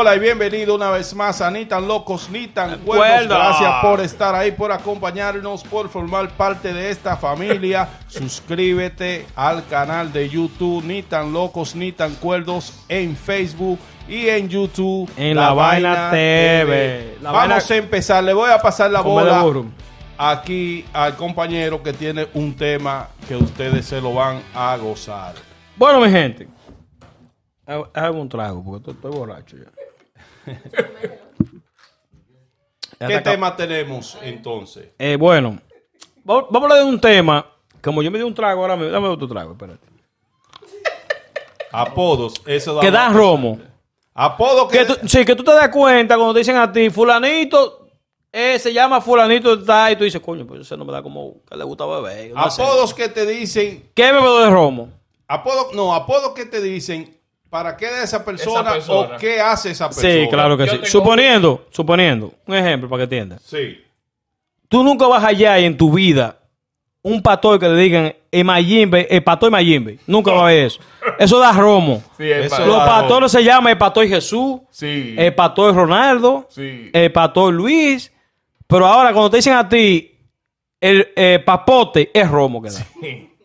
Hola y bienvenido una vez más a Ni tan locos ni tan cuerdos. Cuerda. Gracias por estar ahí, por acompañarnos, por formar parte de esta familia. Suscríbete al canal de YouTube Ni tan locos ni tan cuerdos en Facebook y en YouTube. En La Vaina TV. La Vamos Vaina- a empezar. Le voy a pasar la bola aquí al compañero que tiene un tema que ustedes se lo van a gozar. Bueno, mi gente. Hágame un trago porque estoy borracho ya. ¿Qué está tema tenemos entonces? Eh, bueno, vamos a hablar de un tema. Como yo me di un trago ahora mismo. Dame otro trago, espérate. Apodos. Eso da Que da más- romo. Apodo que, Que tú, sí, que tú te das cuenta cuando te dicen a ti, fulanito, eh, se llama fulanito tal, y tú dices, coño, pues ese no me da como que le gusta beber. no sé. apodos que te dicen, ¿Qué bebedor de romo? apodo, no, apodos que te dicen para qué de esa persona, persona. o qué hace esa persona. Sí, claro que Yo sí. tengo- Suponiendo, suponiendo, un ejemplo para que entiendas. Sí. Tú nunca vas allá en tu vida un pastor que le digan el Mayimbe, el pastor Mayimbe. Nunca va a ver eso. Eso da romo. Sí, es Eso Los da pastores se llaman el pastor Jesús, Sí. el pastor Ronaldo, Sí. el pastor Luis. Pero ahora cuando te dicen a ti el eh, papote, es romo que da.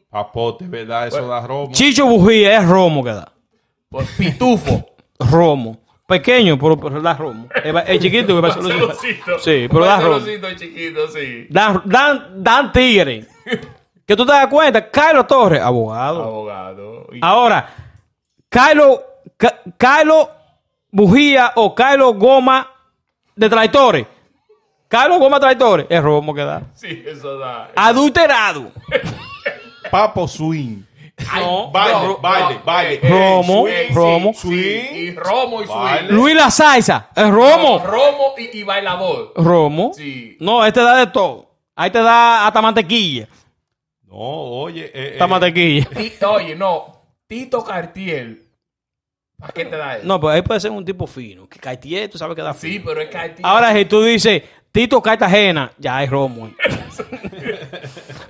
Papote, ¿verdad? Eso da romo. Chicho Bujía es romo que da. Por pitufo. Romo. Pequeño, pero, pero da romo. El, el chiquito que va a ser Barcelocito. Sí, pero da romo. Chiquito, sí. Dan, dan, dan tigre. Que tú te das cuenta, Carlos Torres, abogado. Abogado. Y- Ahora, Carlos, Ca- Carlos Bujía o Carlos Goma de traidores. Carlos Goma traidores. Es romo que da. Sí, eso da. Adulterado. Papo swing. No. Baile, no, baile, no, baile. eh, eh, Romo, swing, romo. sí, sí, Y romo y Baile. swing. Luis La Saiza. Es romo. Romo y, y bailador. Romo. Sí. No, este da de todo. Ahí te da hasta mantequilla. No, oye. eh, Hasta eh, mantequilla. Oye, no. Tito Cartier. ¿Para qué te da eso? No, pues ahí puede ser un tipo fino. Que Cartier, tú sabes que da Sí, fino. pero es Cartier. Ahora, si tú dices Tito Cartagena, ya es romo.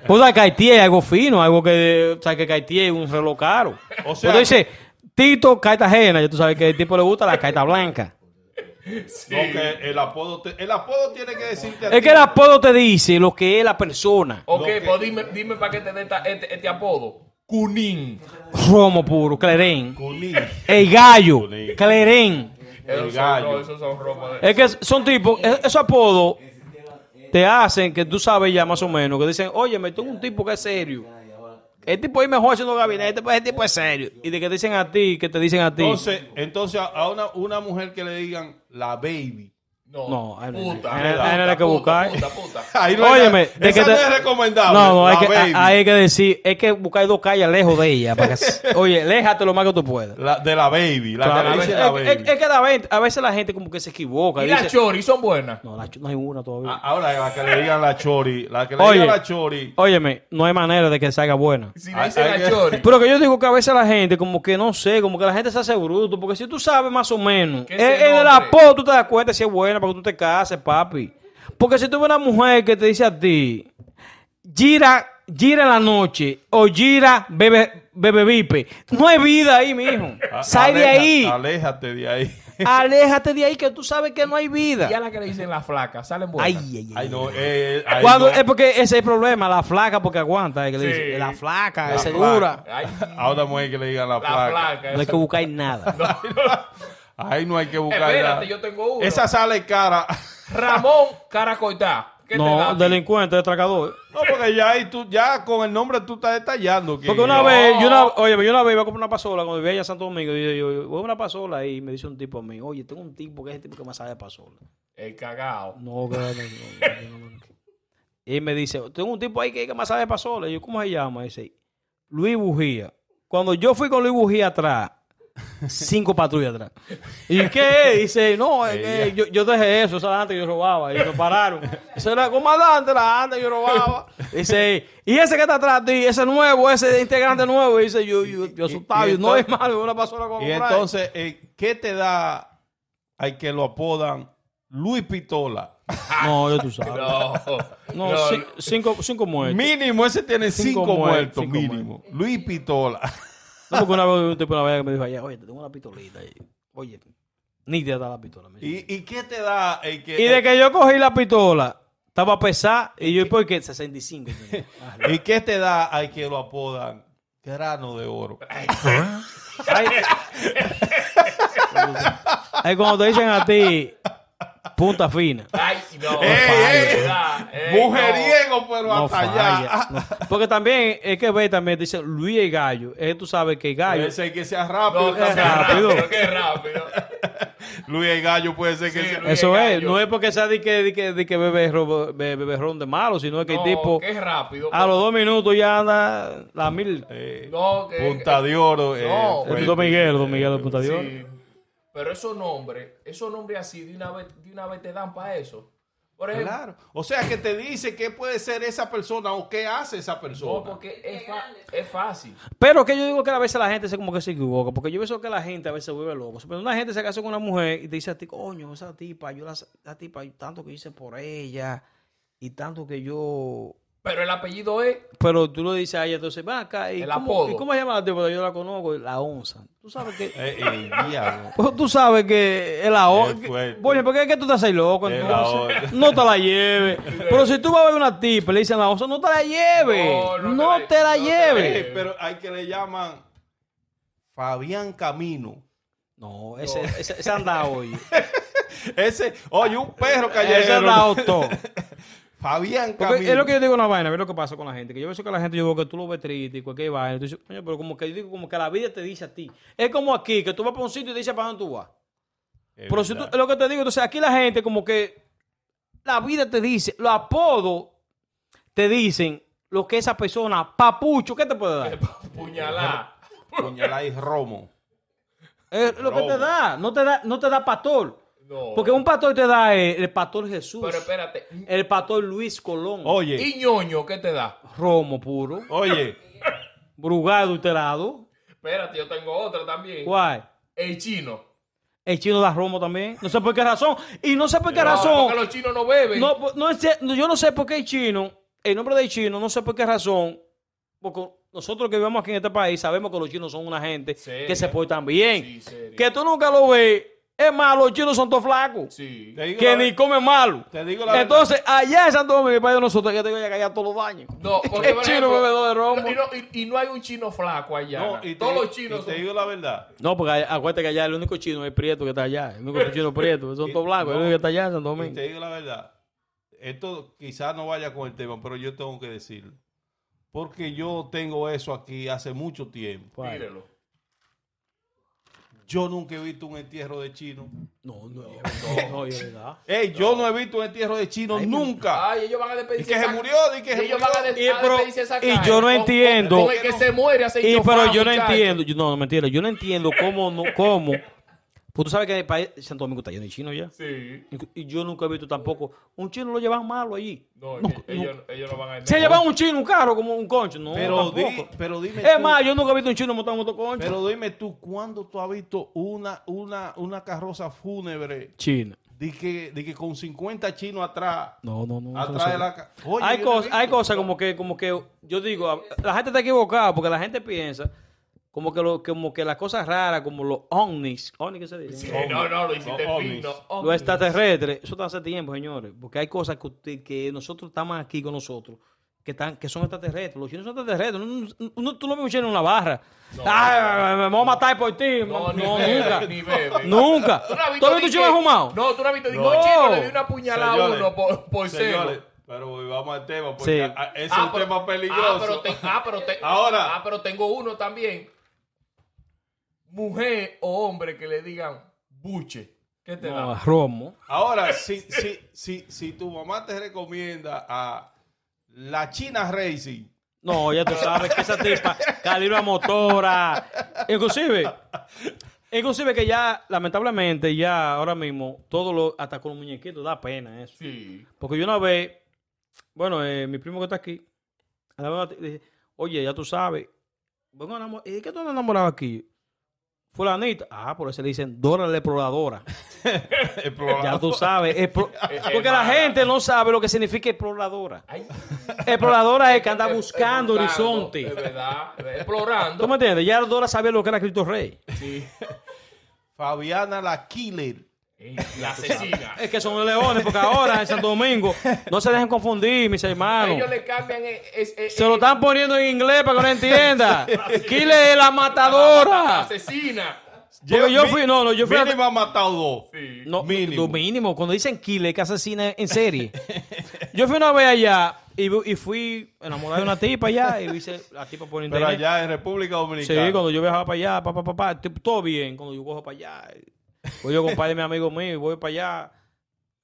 pues la Cartier es algo fino, algo que, o sea, que Cartier es un reloj caro. O sea Pero dice Tito Cartagena, ya tú sabes que el tipo le gusta la carta blanca. Sí. No, que el apodo, te- el apodo tiene que decirte a Es ti. que el apodo te dice lo que es la persona. Ok, que- pues dime, dime para qué te dé este, este apodo. Cunín. Romo puro, Clerén. Cuní. El gallo, Cuní. Clerén. Esos gallo. son, no, esos son romos de... Es que son tipos, e- esos apodos te hacen que tú sabes ya más o menos, que dicen, oye, me tengo un tipo que es serio. El tipo ahí mejor haciendo gabinete, pues el tipo es serio. Y de que dicen a ti, que te dicen a ti. Entonces, entonces a una, una mujer que le digan la baby. No, No, ahí no hay- puta. ahí no- puta, ahí no hay que buscar. Puta, puta. Ahí no Óyeme, hay, esa que no te- es recomendable. No, no, hay que, hay que decir, hay que buscar dos calles lejos de ella. Para que, oye, léjate lo más que tú puedas. La- de la baby. La Claro, que le es, dice la es- baby. es que a veces, a veces la gente como que se equivoca. Y dice, las choris son buenas. no, la no hay una todavía. A- Ahora la que le digan la chori. La que le Oye. digan la chori. Óyeme, no hay manera de que salga buena. Si le Hay- dicen hay la que- chori. Pero que yo digo que a veces la gente, como que no sé, como que la gente se hace bruto, porque si tú sabes más o menos, Que en, el apodo tú te das cuenta si es buena para que tú te cases, papi. Porque si tú ves una mujer que te dice a ti, gira, gira en la noche, o gira, bebe, bebe vipe, no hay vida ahí, mijo. A- Sal de ahí, Aléjate de ahí. aléjate de ahí que tú sabes que no hay vida. Y a la que le dicen la flaca, salen buenas. Ay, ay, ay. Ay, no. eh, ahí Cuando, no. es porque ese es el problema, la flaca porque aguanta, es que le Sí. dice, la flaca, La es flaca. dura. Ay, A una mujer que le digan la, la flaca. flaca. No hay que buscar nada. Ahí no hay que buscar Espérate, yo tengo uno. Esa sale cara. Ramón Caracoitá. ¿Qué te da No, delincuente, detracador. No, porque ya ahí tú, ya con el nombre tú estás detallando. Porque una vez, yo una, oye, yo una vez iba a comprar una pasola cuando vivía allá en Santo Domingo. Y yo, yo, voy a una pasola y me dice un tipo a mí, oye, tengo un tipo que es el tipo que más sabe de pasola. El cagao. No, que no, no, no, no, no. Y me dice, tengo un tipo ahí que, que más sabe de pasola. Y yo, ¿cómo se llama? dice, Luis Bujía. Cuando yo fui con Luis Bujía atrás, cinco patrullas atrás. ¿Y qué? Dice, no, es que yo, yo dejé eso, esa antes yo robaba. Y me pararon. Dice, era comandante, la antes yo robaba. Dice, y ese que está atrás de ti, ese nuevo, ese integrante nuevo. Y dice, yo, yo, yo asustado. y Y, no es malo, una pasola con Y entonces, eh, ¿qué te da al que lo apodan Luis Pistola? No, yo tú sabes. No. No, no, ci- cinco, cinco muertos. Mínimo, ese tiene Cinco cinco, muertos, muertos, mínimo. Luis Pistola. No, porque una vez un tipo una vez que me dijo allá, oye, te tengo una pistolita. Y, oye, Nítida está la pistola. me dice. ¿Y, y qué te da el que, Y de que yo cogí la pistola, estaba pesada. Y yo, ¿por qué? 65. tenía. Ah, ¿Y qué te da al que lo apodan grano de oro? Ay, ay, cuando te dicen a ti, punta fina. Ay, no. ¡Ey, ey! Mujeriego, pero No hasta falla. allá. no. Porque también es que ve también, dice Luis y Gallo. Es que tú sabes que Gallo. Puede ser que sea rápido. no, qué también. rápido. rápido, qué rápido. Luis el Gallo puede ser que Sí, sea. Luis- Eso es, Gallo. no es porque sea de que, de que, de que bebe, ro- be- beberrón de malo, sino es que No, el tipo qué rápido. a los dos minutos ya anda la mil. Eh, No, que- Punta de oro. eh, No. El Don Miguel, Don Miguel de Punta de Oro. Sí. Pero esos nombres, esos nombres así, de una vez, de una vez te dan para eso. Por ejemplo, Claro. O sea, que te dice qué puede ser esa persona o qué hace esa persona. no, porque es, fácil. Pero que yo digo que a veces la gente se como que se equivoca, porque yo veo que la gente a veces se vuelve loco. Pero una gente se casa con una mujer y te dice a ti, coño, esa tipa, yo la, la tipa, tanto que hice por ella y tanto que yo... Pero el apellido es. Pero tú le dices a ella, entonces, ven acá, ¿y, El cómo, apodo. ¿y cómo se llama la tipa? Yo la conozco, la onza. Tú sabes que... Eh, eh, diablo. Pues tú sabes que es la onza. Oye, ¿por qué es que tú estás ahí loco? Entonces? No te la lleves. Pero si tú vas a ver una tipa y le dicen la onza, no te la lleves. No, No, no te te la- la no te lleves. Eh, pero hay que le llaman Fabián Camino. No, ese, ese, ese anda hoy. Ese, oye, un perro ese callejero. anda todo. Fabián es lo que yo digo una vaina, ve lo que pasa con la gente. Que yo veo que la gente, yo veo que tú lo ves triste y cualquier vaina. Tú dices, coño, pero como que yo digo, como que la vida te dice a ti. Es como aquí, que tú vas para un sitio y te dice para dónde tú vas. Es Pero si tú, es lo que te digo, entonces aquí la gente como que la vida te dice, los apodos te dicen lo que esa persona, papucho, ¿qué te puede dar? Puñalá. Puñalá y romo. Es lo que te da, no te da, no te da pastor. No. Porque un pastor te da el, el pastor Jesús, Pero espérate. el pastor Luis Colón, Oye, ¿Y ñoño qué te da? Romo puro, oye, brugado adulterado. Espérate, yo tengo otra también. ¿Cuál? El chino. El chino da romo también. No sé por qué razón. Y no sé por qué No, razón. Porque los chinos no beben. No, pues, no yo no sé por qué el chino, el nombre del chino, no sé por qué razón. Porque nosotros que vivimos aquí en este país sabemos que los chinos son una gente Seria. que se portan bien. Sí, que tú nunca lo ves. Es más, los chinos son todos flacos. Sí. te digo Que la- ni comen malo. Te digo la Entonces, allá en Santo Domingo, mi país de nosotros, que tengo que allá todos los baños. No, porque, El chino bebedor de romo. Y no, y- y no hay un chino flaco allá. No, y te, Todos los chinos y te son- digo la verdad. No, porque allá- acuérdate que allá el único chino es prieto que está allá. El único chino prieto. Son todos blancos. El único que está allá en Santo Y Domingo. te digo la verdad. Esto quizás no vaya con el tema, pero yo tengo que decirlo. Porque yo tengo eso aquí hace mucho tiempo. Mírelo. Yo nunca he visto un entierro de chino. No, no, no, no, es verdad. Ey, yo no he visto un entierro de chino nunca. Ay, ellos van a y despedirse. que se murió, y que se ellos murió. van a, Y, pero- esa y yo no entiendo. Con, con el que se muere hace Y, pero yo no entiendo, yo, no, no, mentira, yo no entiendo cómo, no, cómo. Pues tú sabes que el país, Santo Domingo está lleno de chinos ya. Sí. Y, yo nunca he visto tampoco. Un chino lo llevan malo allí. No, ellos, ellos no van a Se llevan un chino, un carro, como un concho. No, pero, di- pero dime Es tú, más, yo nunca he visto un chino montar un motoconcho. pero dime tú, ¿cuándo tú has visto una, una, una carroza fúnebre Chino. de que, de que con 50 chinos atrás, No, no, no. atrás de la... Oye, hay cosas, hay cosas como que, como que, yo digo, la gente está equivocada porque la gente piensa como que, lo, como que las cosas raras, como los ovnis, ovnis que se dice, Sí, no, no, lo hiciste No, fino. ovnis. los extraterrestres, eso está hace tiempo, señores, porque hay cosas que, usted- que nosotros estamos aquí con nosotros. Que, están, que son extraterrestres. Los chinos son extraterrestres. No, no- tú no me chino en una barra. Ay, me voy a matar por ti. No, No, ni nunca. bebe, ni bebe. Nunca. ¿Tú no has ¿Tú has di visto chino fumado? No, tú no has visto. Digo, No. chino le di una puñalada a uno por, por Señores, cero. pero vamos al tema, porque Sí. a- es Ah, un pero- tema Ah, peligroso. pero, te- ah, pero te- Ahora. ah, pero tengo uno también. Mujer o hombre que le digan buche. ¿Qué te No, da? romo. Ahora, si, si, si, si tu mamá te recomienda a la China Racing, No, ya tú sabes que esa tipa calibra motora. Inclusive, inclusive que ya, lamentablemente, ya ahora mismo, todo lo, hasta con los muñequitos, da pena eso. Sí. Porque yo una vez, bueno, eh, mi primo que está aquí, a la vez dije, oye, ya tú sabes, enamor- ¿y qué tú andas enamorado aquí? Fulanita. Ah, por eso le dicen Dora la exploradora. Ya tú sabes. porque la gente no sabe lo que significa exploradora. Ay, Exploradora es que anda buscando horizonte. Es verdad. Explorando. ¿Tú me entiendes? Ya Dora sabía lo que era Cristo Rey. Sí. Fabiana la Killer. Ey, La asesina. Es que son leones, porque ahora en Santo Domingo no se dejen confundir, mis hermanos. Ellos le cambian. eh, es- eh, Se lo eh, están poniendo en inglés para que no entienda. Kile es la la matadora. asesina. Porque yo fui, no, no, yo fui a- Mínimo ha matado dos. Sí. No, Mínimo. lo mínimo. Cuando dicen Kile, que asesina en serie. yo fui una vez allá y, y fui enamorado de una tipa allá y hice la tipa por Pero internet. allá en República Dominicana. Sí, cuando yo viajaba para allá, papá, papá, todo bien. Cuando yo cojo para allá, voy yo con par de mi amigo mío, voy para allá.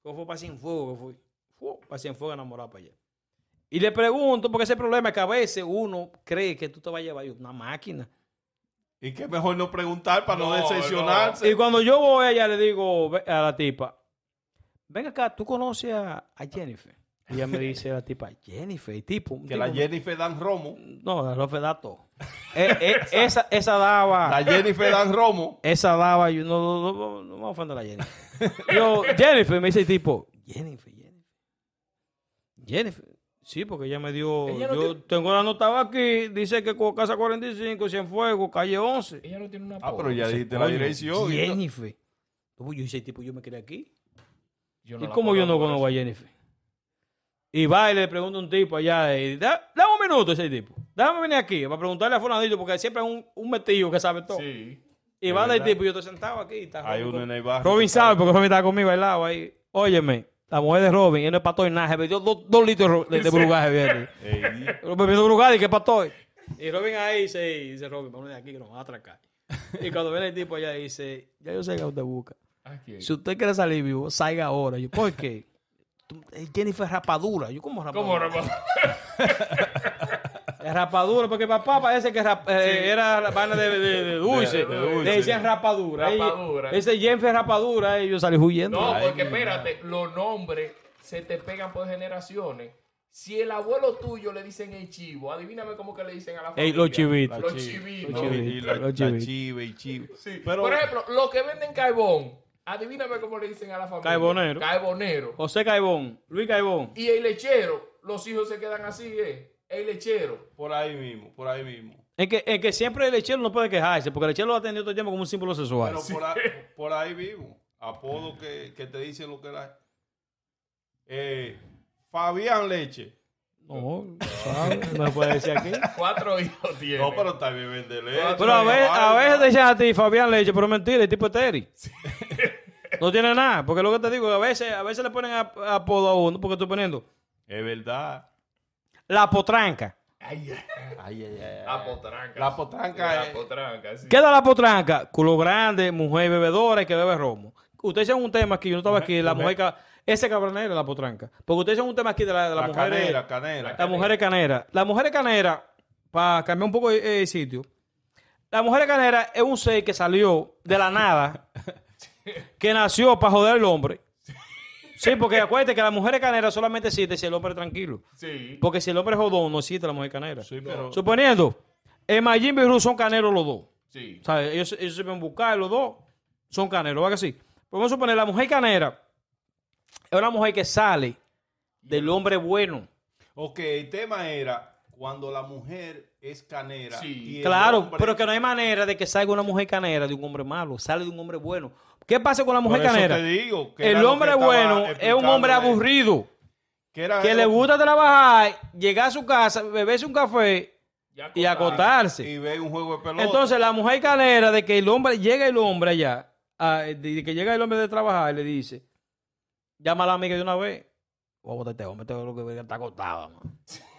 ¿Cómo fue para Cienfuegos? que fui? Fu, Para Cienfuegos enamorado para allá. Y le pregunto, porque ese problema es que a veces uno cree que tú te vas a llevar una máquina. Y que mejor no preguntar para no, No, decepcionarse. Y cuando yo voy allá, le digo a la tipa, ven acá, ¿tú conoces a, a Jennifer? Y ella me dice la tipa, Jennifer, y tipo. un Que la Jennifer Dan Romo. No, la Rofe da todo. Eh, eh, esa, esa daba. La Jennifer Dan Romo. Esa daba, yo no, no, no, no me ofenda a la Jennifer. Yo, Jennifer, me dice el tipo, Jennifer, Jennifer. Jennifer. Sí, porque ella me dio. Ella no yo tiene- tengo la nota aquí, dice que con casa 45, Cienfuegos, calle 11. Ella no tiene una Ah, pero ya dijiste la dirección. y. Jennifer. Yo hice tipo, yo me quedé aquí. Yo ¿Y la cómo yo no conozco a. Jennifer? Y va y le pregunta a un tipo allá, y, da, dame un minuto ese tipo. Déjame venir aquí para preguntarle a Fulanito, porque siempre es un, un metido que sabe todo. Sí. Y va verdad. tipo, y yo estoy sentado aquí. Está Hay uno en el barrio. Robin sabe, porque Robin estaba conmigo al lado ahí. Óyeme, la mujer de Robin, él no es pato y nada, se bebió dos, dos litros de, de brugaje, viernes. Ey, Bebiendo brugaje y que pato. Y Robin ahí dice, dice Robin, vamos de aquí que nos van a atracar. Y cuando viene el tipo allá dice, ya yo sé que usted busca. Si usted quiere salir vivo, salga ahora. Yo, ¿por qué? Eh, Jennifer rapadura. Yo, ¿cómo rapadura? ¿Cómo? Es rapadura, porque papá parece que rap- eh, era vaina de, de- de dulce. De- de dulce. Le decían rapadura. Rapadura. Y- Ese Jennifer es rapadura y yo salí huyendo. No, Ay, porque mi espérate, los nombres se te pegan por generaciones. Si el abuelo tuyo le dicen el chivo, adivíname cómo que le dicen a la familia. Ey, los chivitos. Los chi- chivitos. no, chivitos. Los chivitos. Sí. Pero, Por ejemplo, los que venden carbón, adivíname cómo le dicen a la familia. Carbonero. Carbonero. José Caibón, Luis Caibón. Y el lechero, los hijos se quedan así, ¿eh? El lechero. por ahí mismo, por ahí mismo. En que, en que siempre el lechero no puede quejarse, porque el lechero lo ha atendido todo el tiempo como un símbolo sexual. Pero por, ahí, por ahí mismo. Apodo que, que te dicen lo que era. Eh, Fabián Leche. No, ¿sabes? No puede decir aquí. Cuatro hijos tiene. No, pero está bien de leche. Pero a veces, a veces te echan a ti Fabián Leche, pero mentira, el tipo es Terry. No tiene nada, porque lo que te digo, a veces, a veces le ponen ap- apodo a uno, porque estoy poniendo Es verdad. la potranca. Ay, ay, Ay, ay, ay. La potranca. La potranca La potranca, sí. ¿Qué da la potranca? Culo grande, mujer bebedora y que bebe romo. Ustedes hicieron un tema aquí, yo no estaba aquí, la mujer, ese cabronero la potranca. Porque ustedes hicieron un tema aquí de la, de la La mujer. canera, canera. La mujer canera. La mujer canera, para cambiar un poco de, eh, sitio, la mujer canera es un ser que salió de la nada, que nació para joder al hombre. Sí, porque acuérdate que la mujer canera solamente existe si el hombre es tranquilo. Sí. Porque si el hombre es jodón, no existe la mujer canera. Sí, pero. Suponiendo, el Majin y Ru son caneros los dos. Sí. O sea, ellos, ellos se ven buscar, los dos son caneros, ¿va que sí? Pues vamos a suponer, la mujer canera es una mujer que sale del hombre bueno. Ok, el tema era cuando la mujer es canera. Sí. y Claro, hombre- pero que no hay manera de que salga una mujer canera de un hombre malo, sale de un hombre bueno. ¿Qué pasa con la Por mujer eso canera? te digo que El hombre bueno es un hombre aburrido, Que, era que le gusta trabajar, llegar a su casa, beberse un café y acotado. acotarse. Y ve un juego de pelota. Entonces la mujer canera de que el hombre, llega el hombre allá, de que llega el hombre de trabajar y le dice, llama a la amiga de una vez, voy a botar este hombre, este es lo que está acostado. man".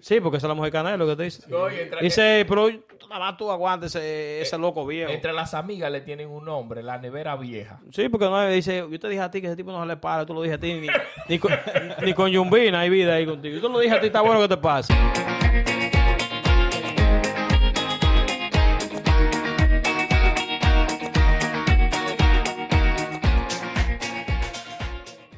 Sí, porque esa es la mujer canera lo que te dice. No, Dice, pero tú, nada más tú aguantes ese, ese loco viejo. Entre las amigas le tienen un nombre, la nevera vieja. Sí, porque no dice, yo te dije a ti que ese tipo no se le para, tú lo dije a ti, ni, ni, con, ni con Yumbina hay vida ahí contigo. Yo te lo dije a ti, está bueno que te pase.